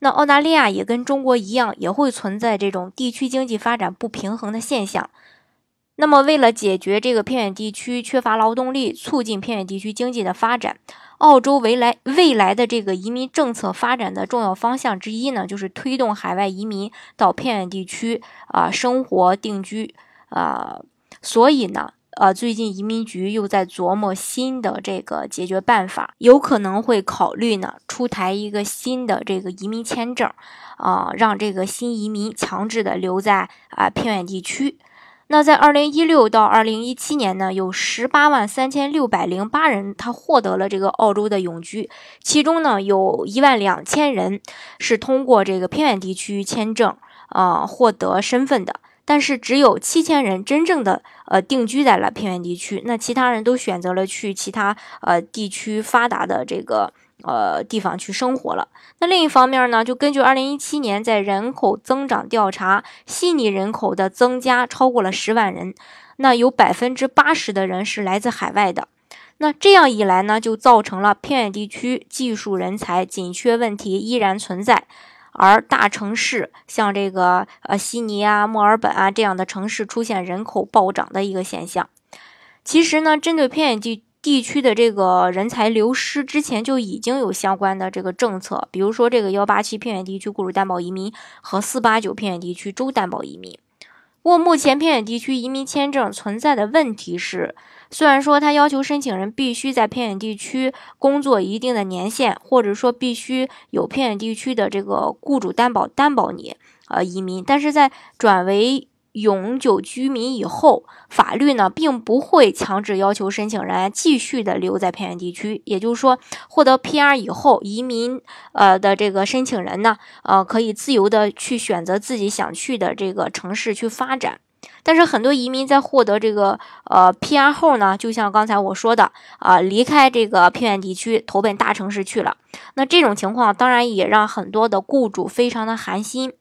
那澳大利亚也跟中国一样，也会存在这种地区经济发展不平衡的现象。那么，为了解决这个偏远地区缺乏劳动力，促进偏远地区经济的发展，澳洲未来未来的这个移民政策发展的重要方向之一呢，就是推动海外移民到偏远地区啊生活定居啊。所以呢。呃，最近移民局又在琢磨新的这个解决办法，有可能会考虑呢出台一个新的这个移民签证，啊，让这个新移民强制的留在啊偏远地区。那在二零一六到二零一七年呢，有十八万三千六百零八人他获得了这个澳洲的永居，其中呢有一万两千人是通过这个偏远地区签证啊获得身份的。但是只有七千人真正的呃定居在了偏远地区，那其他人都选择了去其他呃地区发达的这个呃地方去生活了。那另一方面呢，就根据二零一七年在人口增长调查，悉尼人口的增加超过了十万人，那有百分之八十的人是来自海外的。那这样一来呢，就造成了偏远地区技术人才紧缺问题依然存在。而大城市像这个呃悉尼啊、墨尔本啊这样的城市出现人口暴涨的一个现象。其实呢，针对偏远地地区的这个人才流失，之前就已经有相关的这个政策，比如说这个幺八七偏远地区雇主担保移民和四八九偏远地区州担保移民。不过，目前偏远地区移民签证存在的问题是，虽然说他要求申请人必须在偏远地区工作一定的年限，或者说必须有偏远地区的这个雇主担保担保你，呃，移民，但是在转为。永久居民以后，法律呢并不会强制要求申请人继续的留在偏远地区。也就是说，获得 PR 以后，移民呃的这个申请人呢，呃可以自由的去选择自己想去的这个城市去发展。但是很多移民在获得这个呃 PR 后呢，就像刚才我说的啊，离开这个偏远地区，投奔大城市去了。那这种情况当然也让很多的雇主非常的寒心。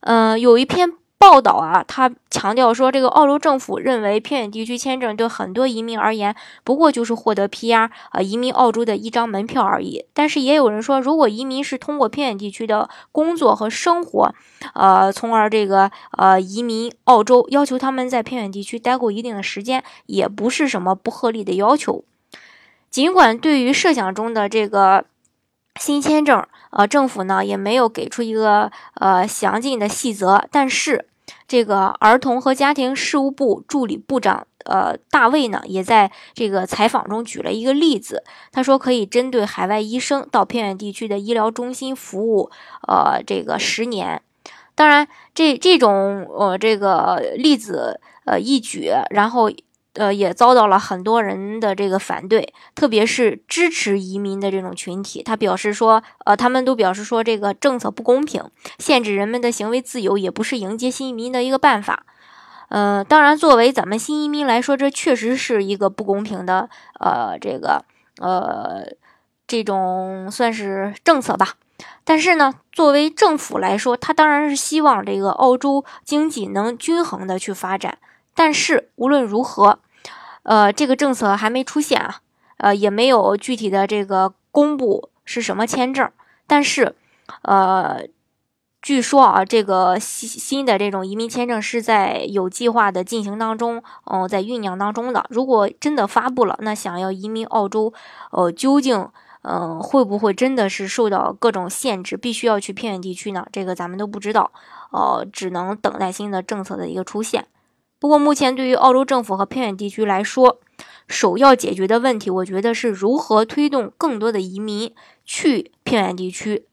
嗯，有一篇。报道啊，他强调说，这个澳洲政府认为偏远地区签证对很多移民而言，不过就是获得 PR 啊移民澳洲的一张门票而已。但是也有人说，如果移民是通过偏远地区的工作和生活，呃，从而这个呃移民澳洲，要求他们在偏远地区待够一定的时间，也不是什么不合理的要求。尽管对于设想中的这个。新签证，呃，政府呢也没有给出一个呃详尽的细则，但是这个儿童和家庭事务部助理部长呃大卫呢也在这个采访中举了一个例子，他说可以针对海外医生到偏远地区的医疗中心服务，呃，这个十年。当然，这这种呃这个例子呃一举，然后。呃，也遭到了很多人的这个反对，特别是支持移民的这种群体，他表示说，呃，他们都表示说，这个政策不公平，限制人们的行为自由，也不是迎接新移民的一个办法。呃，当然，作为咱们新移民来说，这确实是一个不公平的，呃，这个，呃，这种算是政策吧。但是呢，作为政府来说，他当然是希望这个澳洲经济能均衡的去发展。但是无论如何，呃，这个政策还没出现啊，呃，也没有具体的这个公布是什么签证。但是，呃，据说啊，这个新新的这种移民签证是在有计划的进行当中，哦，在酝酿当中的。如果真的发布了，那想要移民澳洲，呃，究竟，嗯，会不会真的是受到各种限制，必须要去偏远地区呢？这个咱们都不知道，呃，只能等待新的政策的一个出现。不过，目前对于澳洲政府和偏远地区来说，首要解决的问题，我觉得是如何推动更多的移民去偏远地区。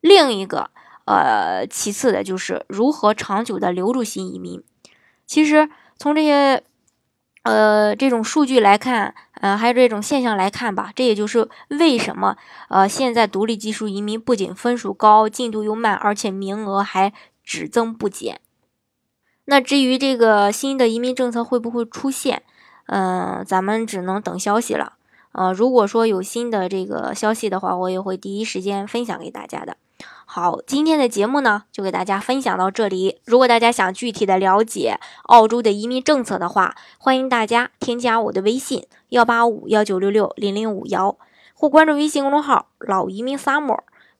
另一个，呃，其次的就是如何长久的留住新移民。其实，从这些，呃，这种数据来看，呃，还有这种现象来看吧，这也就是为什么，呃，现在独立技术移民不仅分数高、进度又慢，而且名额还只增不减。那至于这个新的移民政策会不会出现，嗯，咱们只能等消息了。呃，如果说有新的这个消息的话，我也会第一时间分享给大家的。好，今天的节目呢，就给大家分享到这里。如果大家想具体的了解澳洲的移民政策的话，欢迎大家添加我的微信幺八五幺九六六零零五幺，或关注微信公众号“老移民 summer”，